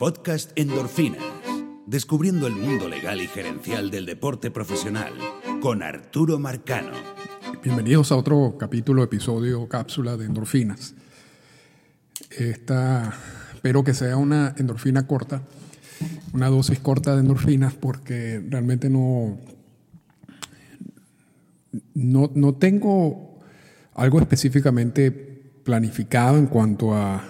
Podcast Endorfinas. Descubriendo el mundo legal y gerencial del deporte profesional con Arturo Marcano. Bienvenidos a otro capítulo, episodio, cápsula de endorfinas. Esta, espero que sea una endorfina corta, una dosis corta de endorfinas, porque realmente no, no, no tengo algo específicamente planificado en cuanto a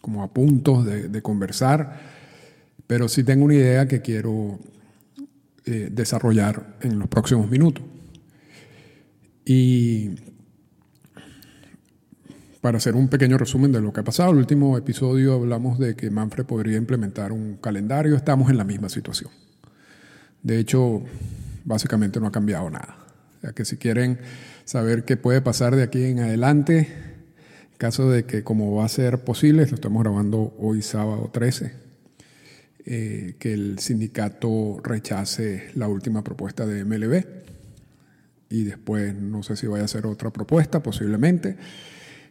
como a puntos de, conversar, pero sí tengo una idea que quiero eh, desarrollar en los próximos minutos. Y para hacer un pequeño resumen de lo que ha pasado, el último episodio hablamos de que Manfred podría implementar un calendario, estamos en la misma situación. De hecho, básicamente no ha cambiado nada. O sea que si quieren saber qué puede pasar de aquí en adelante, caso de que como va a ser posible, lo estamos grabando hoy sábado 13, eh, que el sindicato rechace la última propuesta de MLB y después no sé si vaya a hacer otra propuesta, posiblemente,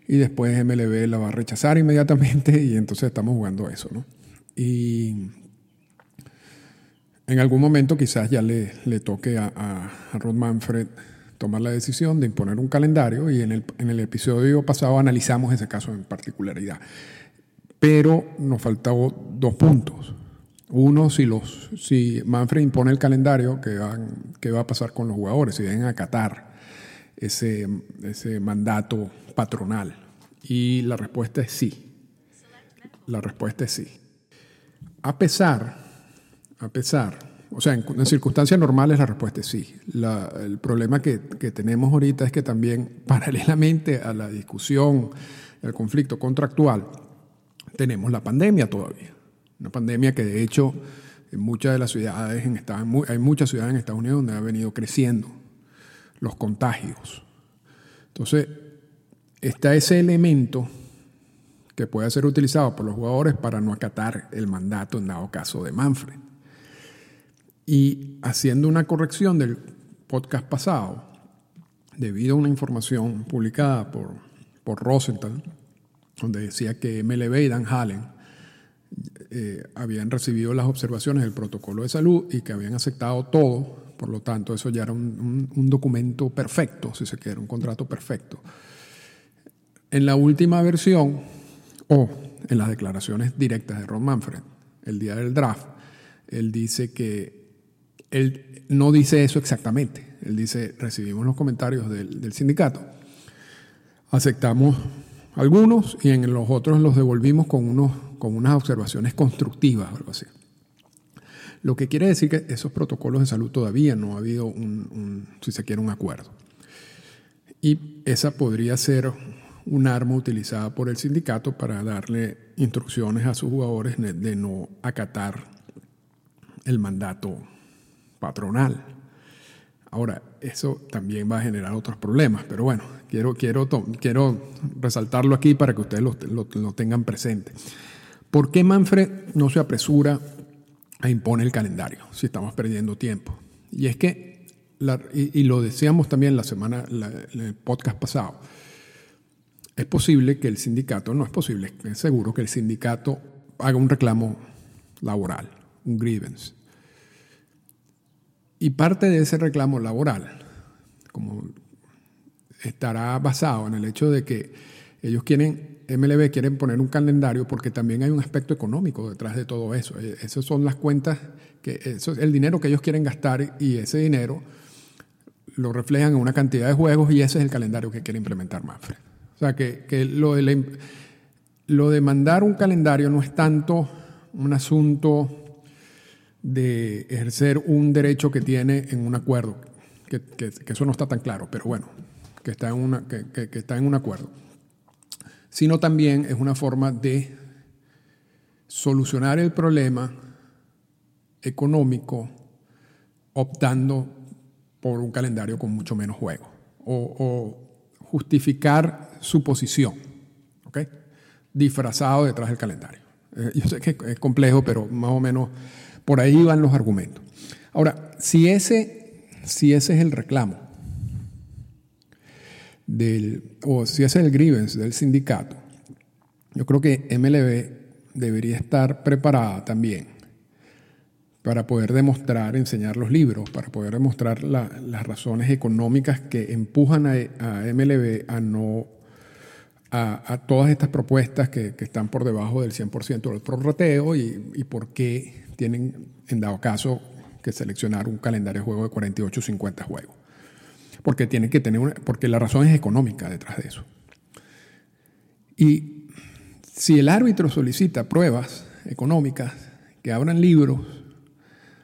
y después MLB la va a rechazar inmediatamente y entonces estamos jugando eso, ¿no? Y en algún momento quizás ya le, le toque a, a, a Rod Manfred tomar la decisión de imponer un calendario y en el, en el episodio pasado analizamos ese caso en particularidad. Pero nos faltaban dos puntos. Uno, si, los, si Manfred impone el calendario, ¿qué, van, qué va a pasar con los jugadores? Si deben acatar ese, ese mandato patronal. Y la respuesta es sí. La respuesta es sí. A pesar, a pesar o sea, en, circunstancias normales la respuesta es sí. el problema que, tenemos ahorita es que también, paralelamente a la discusión, el conflicto contractual, tenemos la pandemia todavía. Una pandemia que de hecho en muchas de las ciudades, en Estados, hay muchas ciudades en Estados Unidos donde ha venido creciendo los contagios. Entonces, está ese elemento que puede ser utilizado por los jugadores para no acatar el mandato en dado caso de Manfred. Y haciendo una corrección del podcast pasado, debido a una información publicada por, por Rosenthal, donde decía que MLB y Dan Hallen eh, habían recibido las observaciones del protocolo de salud y que habían aceptado todo, por lo tanto eso ya era un, un documento perfecto, si se quiere, un contrato perfecto. En la última versión, o en las declaraciones directas de Ron Manfred, el día del draft, él dice que él no dice eso exactamente. Él dice, recibimos los comentarios del, sindicato, aceptamos algunos y en los otros los devolvimos con, unos, con unas observaciones constructivas, algo así. Lo que quiere decir que esos protocolos de salud todavía no ha habido un, si se quiere, un acuerdo. Y esa podría ser un arma utilizada por el sindicato para darle instrucciones a sus jugadores de no acatar el mandato patronal. Ahora, eso también va a generar otros problemas, pero bueno, quiero, quiero, quiero resaltarlo aquí para que ustedes lo, tengan presente. ¿Por qué Manfred no se apresura a imponer el calendario si estamos perdiendo tiempo? Y es que, y, lo decíamos también la semana, el podcast pasado, es posible que el sindicato, no es posible, es seguro que el sindicato haga un reclamo laboral, un grievance y parte de ese reclamo laboral, como estará basado en el hecho de que ellos quieren, MLB quieren poner un calendario porque también hay un aspecto económico detrás de todo eso. Eh, esas son las cuentas, que eso es el dinero que ellos quieren gastar y ese dinero lo reflejan en una cantidad de juegos y ese es el calendario que quiere implementar Manfred. O sea que, que lo, de lo de mandar un calendario no es tanto un asunto de ejercer un derecho que tiene en un acuerdo, que, eso no está tan claro, pero bueno, que está, en una, que, está en un acuerdo, sino también es una forma de solucionar el problema económico optando por un calendario con mucho menos juego o, justificar su posición, ¿ok? disfrazado detrás del calendario. Eh, yo sé que es complejo, pero más o menos por ahí van los argumentos. Ahora, si ese, si ese es el reclamo, del, o si ese es el grievance del sindicato, yo creo que MLB debería estar preparada también para poder demostrar, enseñar los libros, para poder demostrar las razones económicas que empujan a, MLB a no a, todas estas propuestas que, están por debajo del 100% del prorrateo y, y por qué tienen, en dado caso, que seleccionar un calendario de juego de 48 o 50 juegos. Porque, tiene que tener porque la razón es económica detrás de eso. Y si el árbitro solicita pruebas económicas que abran libros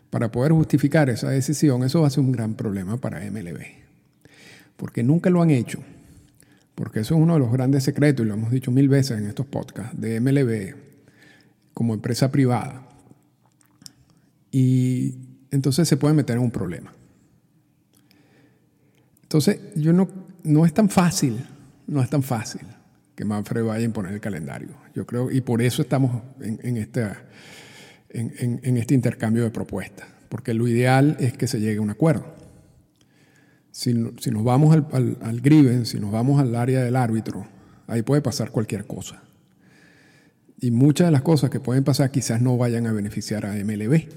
para poder justificar esa decisión, eso va a ser un gran problema para MLB. Porque nunca lo han hecho. Porque eso es uno de los grandes secretos, y lo hemos dicho mil veces en estos podcasts, de MLB como empresa privada. Y entonces se puede meter en un problema. Entonces, yo no, no es tan fácil, no es tan fácil que Manfred vaya a imponer el calendario. Yo creo, y por eso estamos en, en, este, en, este intercambio de propuestas, porque lo ideal es que se llegue a un acuerdo. Si, nos vamos al, al, al Griven, si nos vamos al área del árbitro, ahí puede pasar cualquier cosa. Y muchas de las cosas que pueden pasar quizás no vayan a beneficiar a MLB.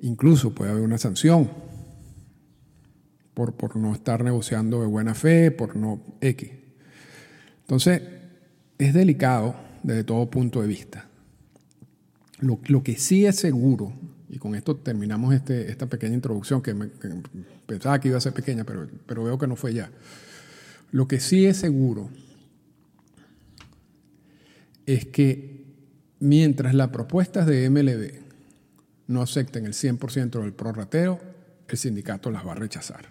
Incluso puede haber una sanción por, por no estar negociando de buena fe, por no X. Entonces, es delicado desde todo punto de vista. Lo, lo, que sí es seguro, y con esto terminamos este, esta pequeña introducción que, pensaba que iba a ser pequeña, pero, pero veo que no fue ya. Lo que sí es seguro es que mientras las propuestas de MLB no acepten el 100% del prorrateo, el sindicato las va a rechazar.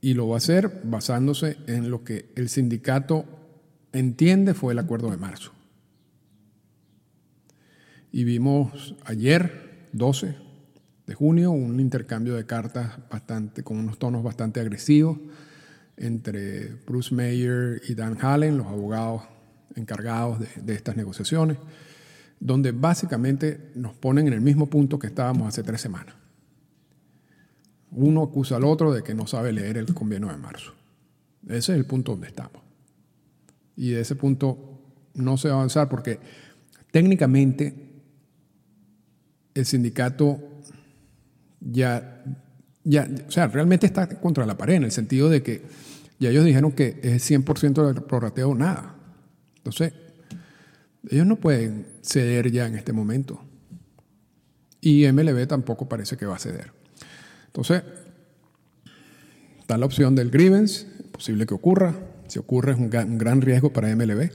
Y lo va a hacer basándose en lo que el sindicato entiende fue el acuerdo de marzo. Y vimos ayer, 12 de junio, un intercambio de cartas bastante, con unos tonos bastante agresivos entre Bruce Mayer y Dan Hallen, los abogados encargados de, de estas negociaciones donde básicamente nos ponen en el mismo punto que estábamos hace tres semanas. Uno acusa al otro de que no sabe leer el convenio de marzo. Ese es el punto donde estamos. Y de ese punto no se va a avanzar porque técnicamente el sindicato ya, ya, o sea, realmente está contra la pared en el sentido de que ya ellos dijeron que es 100% del prorrateo nada. Entonces, ellos no pueden ceder ya en este momento. Y MLB tampoco parece que va a ceder. Entonces, está la opción del grievance, posible que ocurra. Si ocurre es un gran, riesgo para MLB.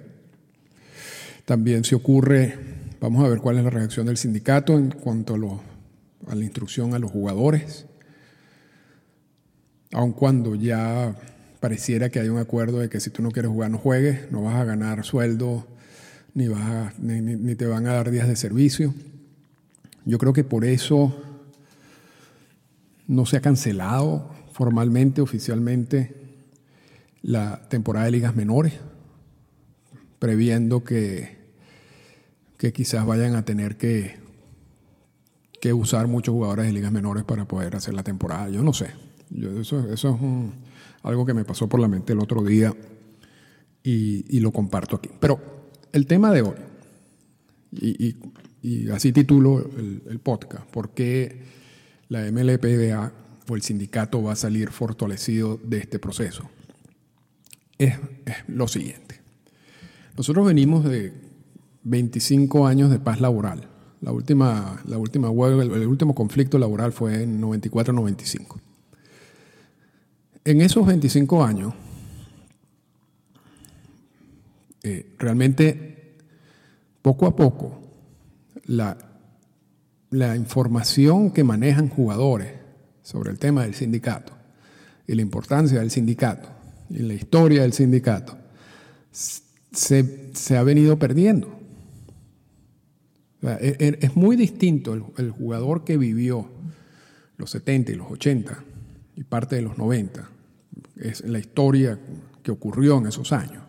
También si ocurre, vamos a ver cuál es la reacción del sindicato en cuanto a, la instrucción a los jugadores. Aun cuando ya pareciera que hay un acuerdo de que si tú no quieres jugar, no juegues, no vas a ganar sueldo ni, vas ni, te van a dar días de servicio. Yo creo que por eso no se ha cancelado formalmente, oficialmente, la temporada de ligas menores, previendo que, que quizás vayan a tener que, que usar muchos jugadores de ligas menores para poder hacer la temporada. Yo no sé. eso, eso es algo que me pasó por la mente el otro día y, y lo comparto aquí. Pero el tema de hoy, y, así titulo el, podcast, ¿por qué la MLPDA o el sindicato va a salir fortalecido de este proceso? Es, lo siguiente. Nosotros venimos de 25 años de paz laboral. La última, la última huelga, el, último conflicto laboral fue en 94-95. En esos 25 años, eh, realmente poco a poco la, información que manejan jugadores sobre el tema del sindicato y la importancia del sindicato y la historia del sindicato se ha venido perdiendo. E, e, es, muy distinto el, jugador que vivió los 70 y los 80 y parte de los 90, es la historia que ocurrió en esos años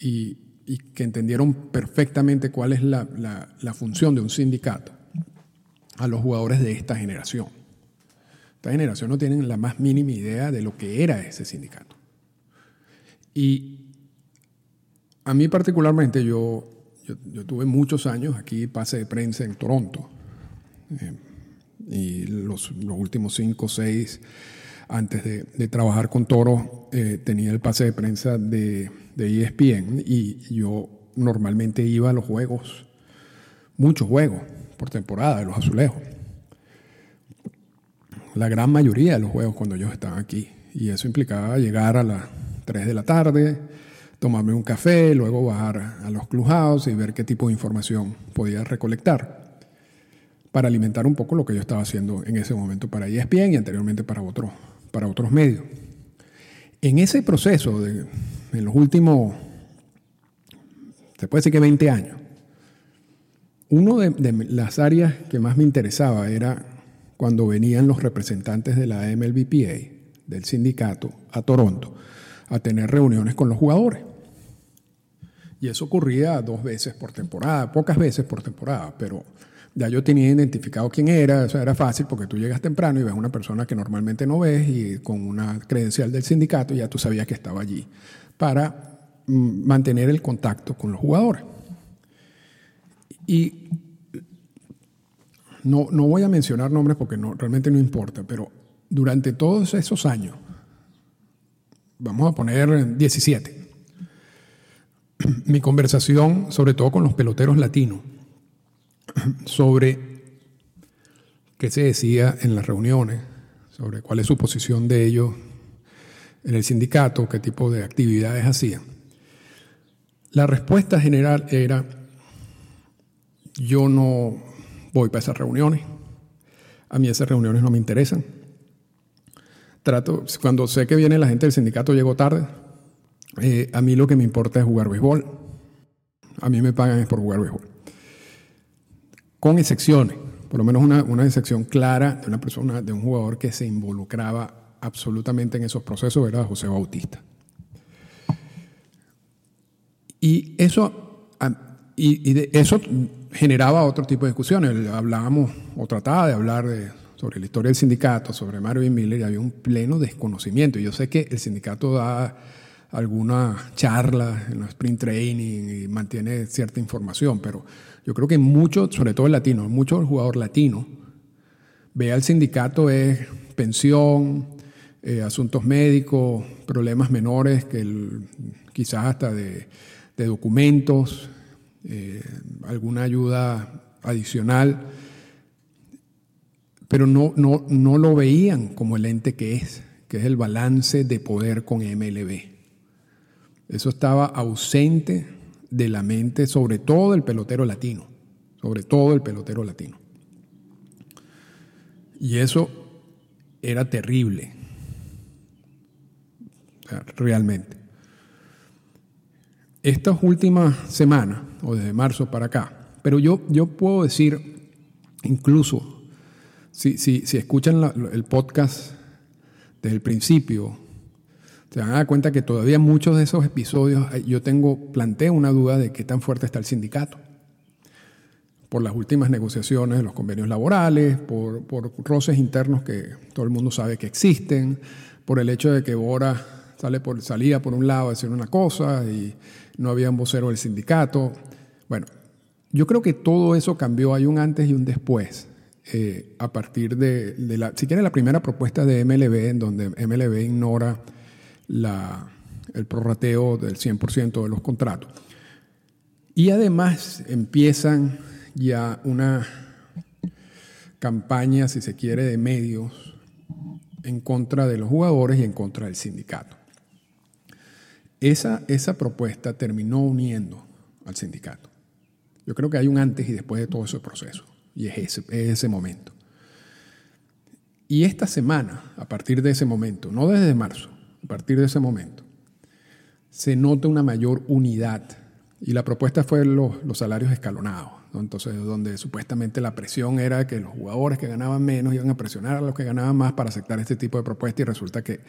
y, que entendieron perfectamente cuál es la, función de un sindicato a los jugadores de esta generación. Esta generación no tienen la más mínima idea de lo que era ese sindicato. Y a mí particularmente, yo, yo, tuve muchos años aquí, pase de prensa en Toronto. Eh, y los, últimos cinco o seis, antes de, trabajar con Toro, eh, tenía el pase de prensa de, ESPN y yo normalmente iba a los juegos, muchos juegos por temporada de los azulejos. La gran mayoría de los juegos cuando yo estaba aquí. Y eso implicaba llegar a las 3 de la tarde, tomarme un café, luego bajar a los clubhouse y ver qué tipo de información podía recolectar para alimentar un poco lo que yo estaba haciendo en ese momento para ESPN y anteriormente para, otros para otros medios. En ese proceso, de, en los últimos, se puede decir que 20 años, una de, las áreas que más me interesaba era cuando venían los representantes de la MLBPA, del sindicato, a Toronto, a tener reuniones con los jugadores. Y eso ocurría dos veces por temporada, pocas veces por temporada, pero ya yo tenía identificado quién era, eso era fácil porque tú llegas temprano y ves a una persona que normalmente no ves y con una credencial del sindicato ya tú sabías que estaba allí para mm, mantener el contacto con los jugadores. Y no, no voy a mencionar nombres porque no, realmente no importa, pero durante todos esos años, vamos a poner 17, mi conversación, sobre todo con los peloteros latinos, sobre qué se decía en las reuniones, sobre cuál es su posición de ellos en el sindicato, qué tipo de actividades hacían. La respuesta general era, yo no voy para esas reuniones, a mí esas reuniones no me interesan. Trato, cuando sé que viene la gente del sindicato, llego tarde. Eh, a mí lo que me importa es jugar béisbol. A mí me pagan por jugar béisbol. Con excepciones, por lo menos una, una excepción clara de una persona, de un jugador que se involucraba absolutamente en esos procesos, era José Bautista. Y eso, y, de eso generaba otro tipo de discusiones. Hablábamos o trataba de hablar de, sobre la historia del sindicato, sobre Marvin Miller, y había un pleno desconocimiento. Y yo sé que el sindicato da alguna charla en los sprint training y mantiene cierta información, pero yo creo que mucho, sobre todo el latino, mucho el jugador latino ve al sindicato es pensión, eh, asuntos médicos, problemas menores, que quizás hasta de, documentos, eh, alguna ayuda adicional, pero no, no, no lo veían como el ente que es, que es el balance de poder con MLB. Eso estaba ausente de la mente, sobre todo del pelotero latino, sobre todo el pelotero latino. Y eso era terrible, realmente. Estas últimas semanas, o desde marzo para acá, pero yo, yo puedo decir, incluso, si, si, si escuchan el podcast desde el principio, se van a dar cuenta que todavía muchos de esos episodios yo tengo, planteo una duda de qué tan fuerte está el sindicato. Por las últimas negociaciones de los convenios laborales, por, por roces internos que todo el mundo sabe que existen, por el hecho de que Bora sale por, salía por un lado a decir una cosa y no había un vocero del sindicato. Bueno, yo creo que todo eso cambió, hay un antes y un después. Eh, a partir de, de, la, si quiere, la primera propuesta de MLB, en donde MLB ignora el prorrateo del 100% de los contratos. Y además empiezan ya una campaña, si se quiere, de medios en contra de los jugadores y en contra del sindicato. Esa, esa propuesta terminó uniendo al sindicato. Yo creo que hay un antes y después de todo ese proceso, y es ese, es ese momento. Y esta semana, a partir de ese momento, no desde marzo, a partir de ese momento, se nota una mayor unidad. Y la propuesta fue los, salarios escalonados. Entonces, donde supuestamente la presión era que los jugadores que ganaban menos iban a presionar a los que ganaban más para aceptar este tipo de propuesta y resulta que,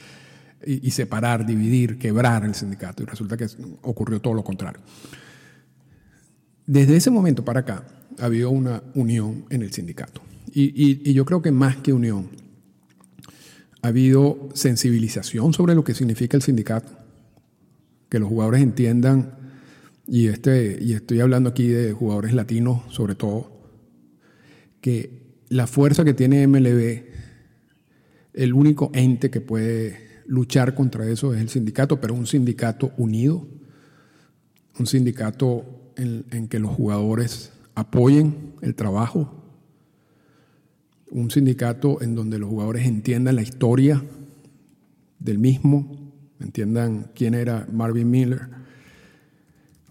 y, separar, dividir, quebrar el sindicato. Y resulta que ocurrió todo lo contrario. Desde ese momento para acá ha habido una unión en el sindicato. y yo creo que más que unión, ha habido sensibilización sobre lo que significa el sindicato, que los jugadores entiendan y, este, y estoy hablando aquí de jugadores latinos sobre todo, que la fuerza que tiene MLB, el único ente que puede luchar contra eso es el sindicato, pero un sindicato unido, un sindicato en, en que los jugadores apoyen el trabajo, un sindicato en donde los jugadores entiendan la historia del mismo, entiendan quién era Marvin Miller,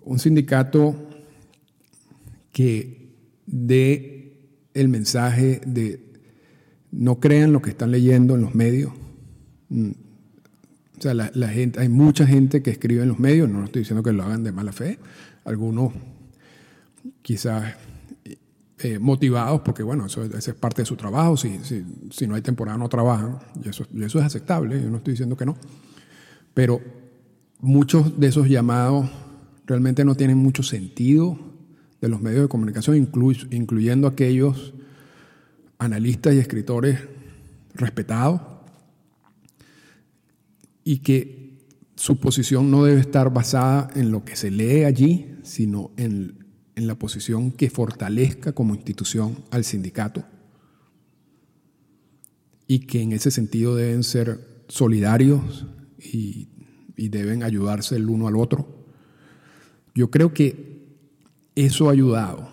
un sindicato que dé el mensaje de no crean lo que están leyendo en los medios. Mm. O sea, la, gente, hay mucha gente que escribe en los medios, no estoy diciendo que lo hagan de mala fe, algunos quizás eh, motivados, porque bueno, eso, es parte de su trabajo, si, si, no hay temporada no trabajan, y eso, y eso es aceptable, yo no estoy diciendo que no, pero muchos de esos llamados realmente no tienen mucho sentido de los medios de comunicación, incluyendo aquellos analistas y escritores respetados, y que su posición no debe estar basada en lo que se lee allí, sino en, en la posición que fortalezca como institución al sindicato y que en ese sentido deben ser solidarios y, y deben ayudarse el uno al otro yo creo que eso ha ayudado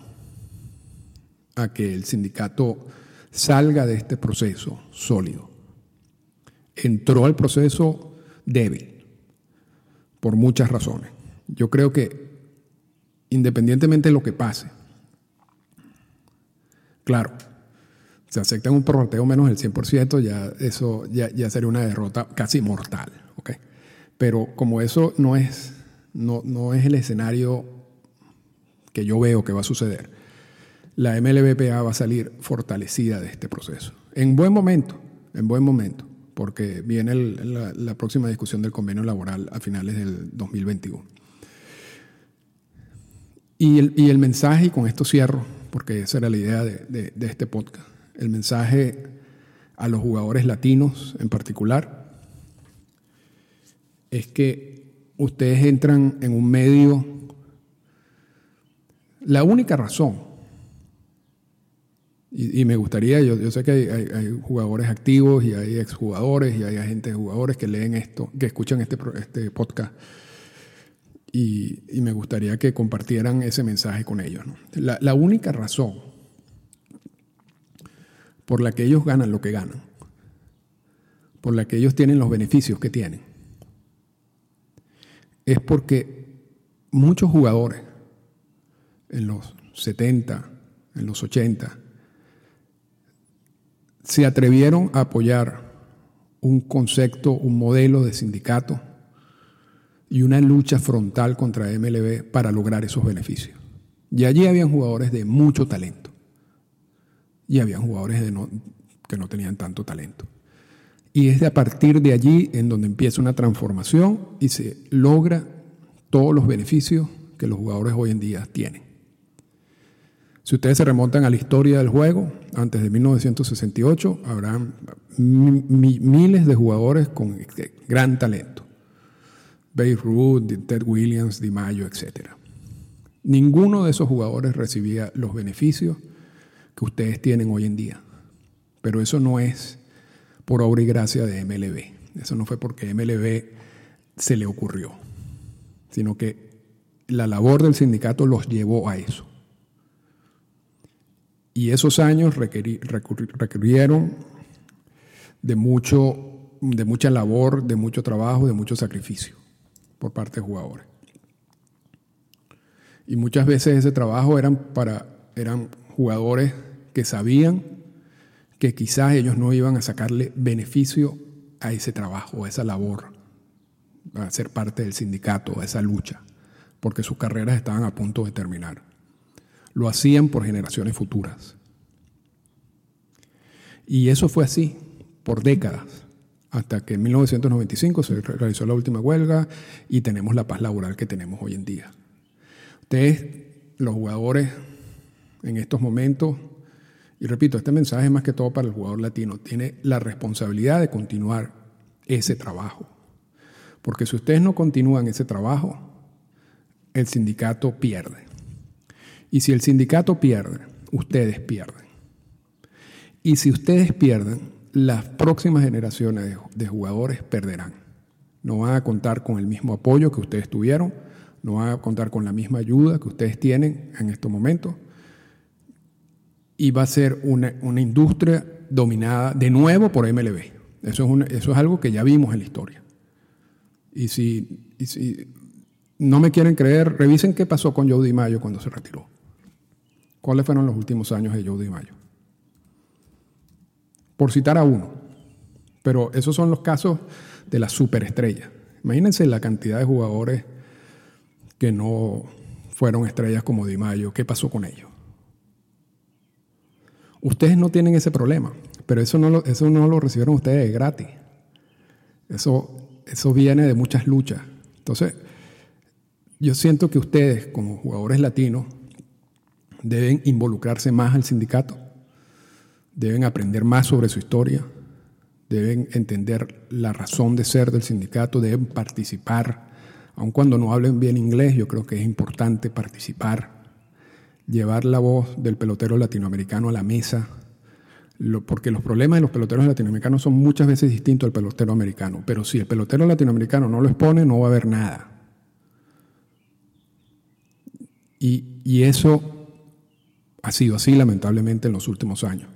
a que el sindicato salga de este proceso sólido. Entró al proceso débil, por muchas razones. Yo creo que independientemente de lo que pase, claro, se acepta un prorrateo menos del 100%, ya eso ya, sería una derrota casi mortal. ¿okay? Pero como eso no es no, no es el escenario que yo veo que va a suceder. La MLBPA va a salir fortalecida de este proceso. En buen momento, en buen momento, porque viene la, próxima discusión del convenio laboral a finales del 2021. Y el, y el mensaje, y con esto cierro, porque esa era la idea de, de este podcast, el mensaje a los jugadores latinos en particular, es que ustedes entran en un medio, la única razón, y, me gustaría, yo, sé que hay, jugadores activos y hay exjugadores y hay agentes jugadores que leen esto, que escuchan este, este podcast, y, me gustaría que compartieran ese mensaje con ellos. La, la única razón por la que ellos ganan lo que ganan, por la que ellos tienen los beneficios que tienen, es porque muchos jugadores en los 70, en los 80, se atrevieron a apoyar un concepto, un modelo de sindicato y una lucha frontal contra MLB para lograr esos beneficios. Y allí habían jugadores de mucho talento y habían jugadores que no tenían tanto talento. Y es a partir de allí en donde empieza una transformación y se logra todos los beneficios que los jugadores hoy en día tienen. Si ustedes se remontan a la historia del juego, antes de 1968, habrán miles de jugadores con gran talento. Babe Ruth, Ted Williams, Di Mayo, etc. Ninguno de esos jugadores recibía los beneficios que ustedes tienen hoy en día. Pero eso no es por obra y gracia de MLB. Eso no fue porque MLB se le ocurrió, sino que la labor del sindicato los llevó a eso. Y esos años requirieron de, mucho, de mucha labor, de mucho trabajo, de mucho sacrificio por parte de jugadores. Y muchas veces ese trabajo eran para eran jugadores que sabían que quizás ellos no iban a sacarle beneficio a ese trabajo, a esa labor, a ser parte del sindicato, a esa lucha, porque sus carreras estaban a punto de terminar. Lo hacían por generaciones futuras. Y eso fue así por décadas, hasta que en 1995 se realizó la última huelga y tenemos la paz laboral que tenemos hoy en día. Ustedes, los jugadores, en estos momentos y repito, este mensaje es más que todo para el jugador latino. Tiene la responsabilidad de continuar ese trabajo. Porque si ustedes no continúan ese trabajo, el sindicato pierde. Y si el sindicato pierde, ustedes pierden. Y si ustedes pierden, las próximas generaciones de jugadores perderán. No van a contar con el mismo apoyo que ustedes tuvieron, no van a contar con la misma ayuda que ustedes tienen en estos momentos. Y va a ser una, industria dominada de nuevo por MLB. Eso es, eso es algo que ya vimos en la historia. Y si, no me quieren creer, revisen qué pasó con Joe Mayo cuando se retiró. ¿Cuáles fueron los últimos años de Joe Mayo? Por citar a uno. Pero esos son los casos de la superestrella. Imagínense la cantidad de jugadores que no fueron estrellas como Di Mayo. ¿Qué pasó con ellos? Ustedes no tienen ese problema, pero eso no lo, eso no lo recibieron ustedes gratis. Eso, eso viene de muchas luchas. Entonces, yo siento que ustedes, como jugadores latinos, deben involucrarse más al sindicato, deben aprender más sobre su historia, deben entender la razón de ser del sindicato, deben participar. Aun cuando no hablen bien inglés, yo creo que es importante participar, llevar la voz del pelotero latinoamericano a la mesa, porque los problemas de los peloteros latinoamericanos son muchas veces distintos al pelotero americano, pero si el pelotero latinoamericano no lo expone, no va a haber nada. Y, eso ha sido así lamentablemente en los últimos años.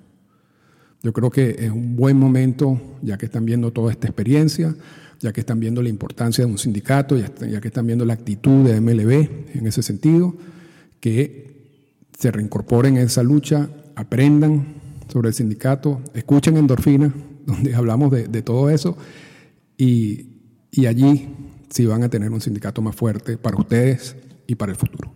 Yo creo que es un buen momento, ya que están viendo toda esta experiencia, ya que están viendo la importancia de un sindicato, ya, que están viendo la actitud de MLB en ese sentido, que se reincorporen en esa lucha, aprendan sobre el sindicato, escuchen Endorfina, donde hablamos de, todo eso, y, y allí sí van a tener un sindicato más fuerte para ustedes y para el futuro.